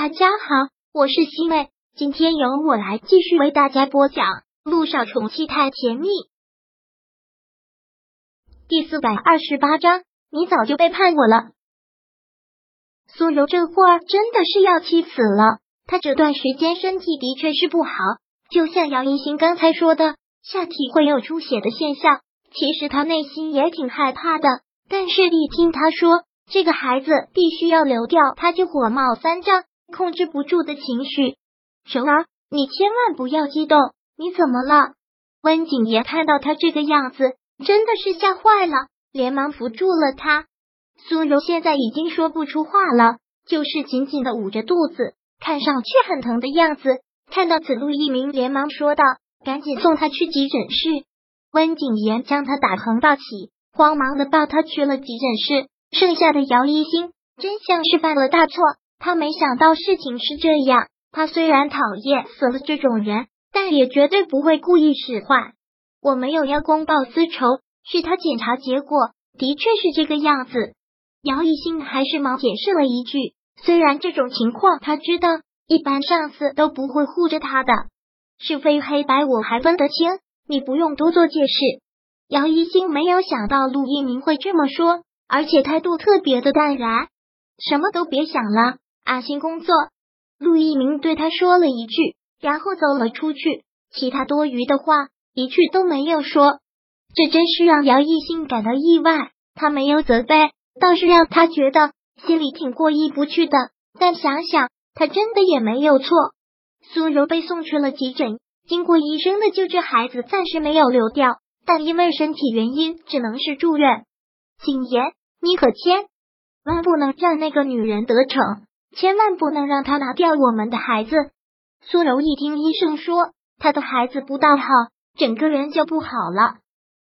大家好，我是西妹，今天由我来继续为大家播讲《路上宠妻太甜蜜》第四百二十八章。你早就背叛我了，苏柔这会儿真的是要气死了。她这段时间身体的确是不好，就像姚一新刚才说的，下体会有出血的现象。其实她内心也挺害怕的，但是一听他说这个孩子必须要流掉，他就火冒三丈。控制不住的情绪，柔儿，你千万不要激动，你怎么了？温景言看到他这个样子，真的是吓坏了，连忙扶住了他。苏柔现在已经说不出话了，就是紧紧的捂着肚子，看上去很疼的样子。看到此，陆一鸣连忙说道：“赶紧送他去急诊室。”温景言将他打横抱起，慌忙的抱他去了急诊室。剩下的姚一星真像是犯了大错。他没想到事情是这样。他虽然讨厌死了这种人，但也绝对不会故意使坏。我没有要公报私仇，是他检查结果的确是这个样子。姚一兴还是忙解释了一句，虽然这种情况他知道，一般上司都不会护着他的，是非黑白我还分得清，你不用多做解释。姚一兴没有想到陆一鸣会这么说，而且态度特别的淡然，什么都别想了。安心工作，陆一鸣对他说了一句，然后走了出去，其他多余的话一句都没有说。这真是让姚艺兴感到意外，他没有责备，倒是让他觉得心里挺过意不去的。但想想，他真的也没有错。苏柔被送去了急诊，经过医生的救治，孩子暂时没有流掉，但因为身体原因，只能是住院。景言，你可千万不能让那个女人得逞。千万不能让他拿掉我们的孩子。苏柔一听医生说他的孩子不大好，整个人就不好了。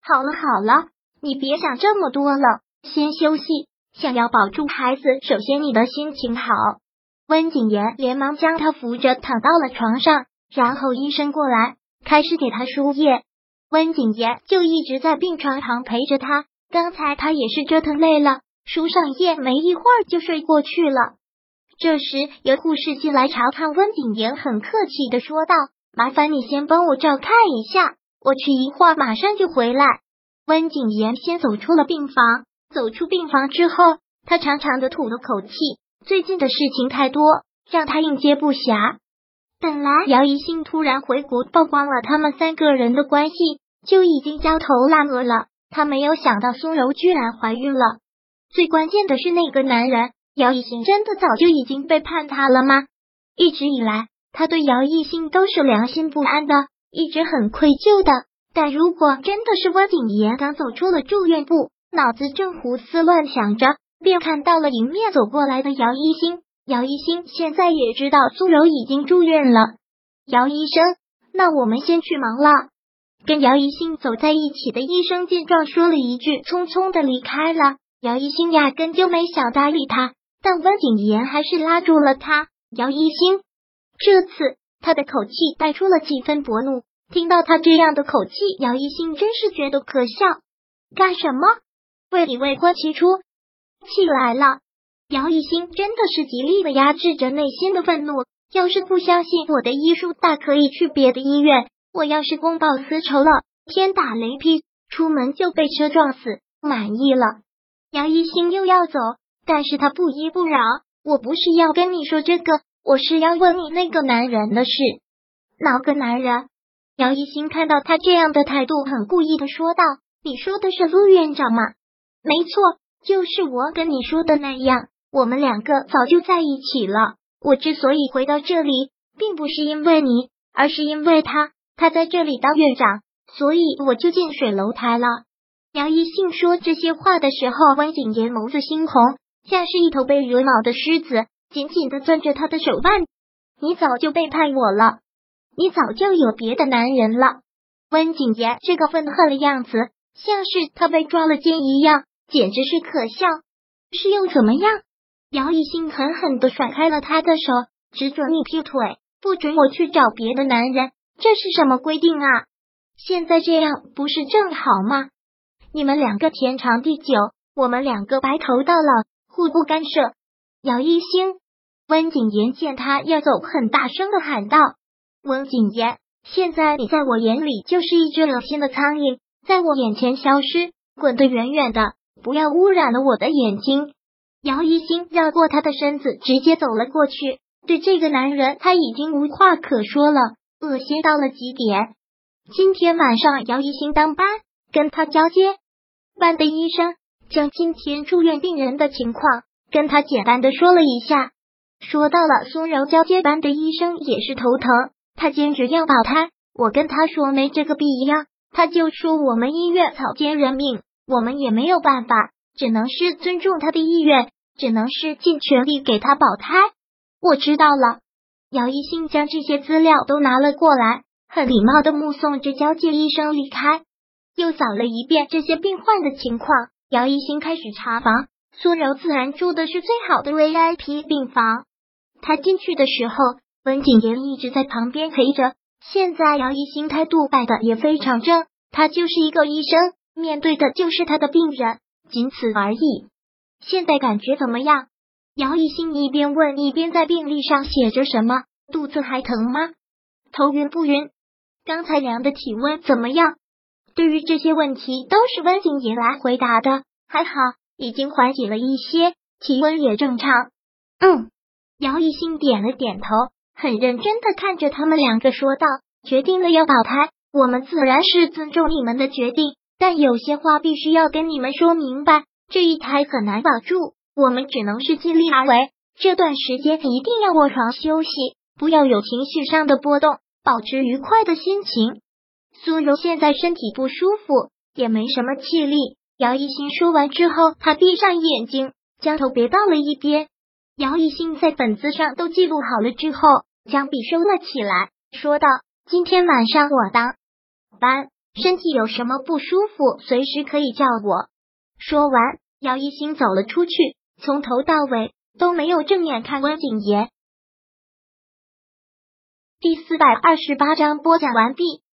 好了好了，你别想这么多了，先休息。想要保住孩子，首先你的心情好。温景言连忙将他扶着躺到了床上，然后医生过来开始给他输液。温景言就一直在病床旁陪着他。刚才他也是折腾累了，输上液没一会儿就睡过去了。这时，有护士进来查看温景言，很客气的说道：“麻烦你先帮我照看一下，我去一会儿，马上就回来。”温景言先走出了病房，走出病房之后，他长长的吐了口气。最近的事情太多，让他应接不暇。本来姚一兴突然回国，曝光了他们三个人的关系，就已经焦头烂额了。他没有想到苏柔居然怀孕了，最关键的是那个男人。姚一兴真的早就已经背叛他了吗？一直以来，他对姚一兴都是良心不安的，一直很愧疚的。但如果真的是温景言刚走出了住院部，脑子正胡思乱想着，便看到了迎面走过来的姚一兴。姚一兴现在也知道苏柔已经住院了。姚医生，那我们先去忙了。跟姚一兴走在一起的医生见状，说了一句，匆匆的离开了。姚一兴压根就没想搭理他。但温景言还是拉住了他，姚一星。这次他的口气带出了几分薄怒。听到他这样的口气，姚一星真是觉得可笑。干什么？为你未婚妻出气来了？姚一星真的是极力的压制着内心的愤怒。要是不相信我的医术，大可以去别的医院。我要是公报私仇了，天打雷劈，出门就被车撞死，满意了。姚一星又要走。但是他不依不饶，我不是要跟你说这个，我是要问你那个男人的事。哪个男人？姚一新看到他这样的态度，很故意的说道：“你说的是陆院长吗？”“没错，就是我跟你说的那样，我们两个早就在一起了。我之所以回到这里，并不是因为你，而是因为他，他在这里当院长，所以我就近水楼台了。”姚一信说这些话的时候，温景言眸子猩红。像是一头被惹恼的狮子，紧紧的攥着他的手腕。你早就背叛我了，你早就有别的男人了。温景言这个愤恨的样子，像是他被抓了奸一样，简直是可笑。是又怎么样？姚一兴狠狠的甩开了他的手，只准你劈腿，不准我去找别的男人。这是什么规定啊？现在这样不是正好吗？你们两个天长地久，我们两个白头到老。互不干涉，姚一星，温景言见他要走，很大声的喊道：“温景言，现在你在我眼里就是一只恶心的苍蝇，在我眼前消失，滚得远远的，不要污染了我的眼睛。”姚一星绕过他的身子，直接走了过去。对这个男人，他已经无话可说了，恶心到了极点。今天晚上，姚一星当班，跟他交接。班的医生将今天住院病人的情况跟他简单的说了一下。说到了苏柔交接班的医生也是头疼，他坚决要保胎。我跟他说没这个必要，他就说我们医院草菅人命，我们也没有办法，只能是尊重他的意愿，只能是尽全力给他保胎。我知道了，姚一兴将这些资料都拿了过来，很礼貌的目送着交接医生离开，又扫了一遍这些病患的情况。姚一兴开始查房，苏柔自然住的是最好的 VIP 病房。他进去的时候，温景言一直在旁边陪着。现在姚一新态度摆的也非常正，他就是一个医生，面对的就是他的病人，仅此而已。现在感觉怎么样？姚一新一边问，一边在病历上写着什么。肚子还疼吗？头晕不晕？刚才量的体温怎么样？对于这些问题，都是温景言来回答的。还好，已经缓解了一些，体温也正常。嗯。姚一兴点了点头，很认真的看着他们两个说道：“决定了要保胎，我们自然是尊重你们的决定，但有些话必须要跟你们说明白。这一胎很难保住，我们只能是尽力而为。这段时间一定要卧床休息，不要有情绪上的波动，保持愉快的心情。”苏柔现在身体不舒服，也没什么气力。姚一新说完之后，他闭上眼睛，将头别到了一边。姚一新在本子上都记录好了之后，将笔收了起来，说道：“今天晚上我当班，身体有什么不舒服，随时可以叫我。”说完，姚一新走了出去，从头到尾都没有正眼看温景言。第四百二十八章播讲完毕。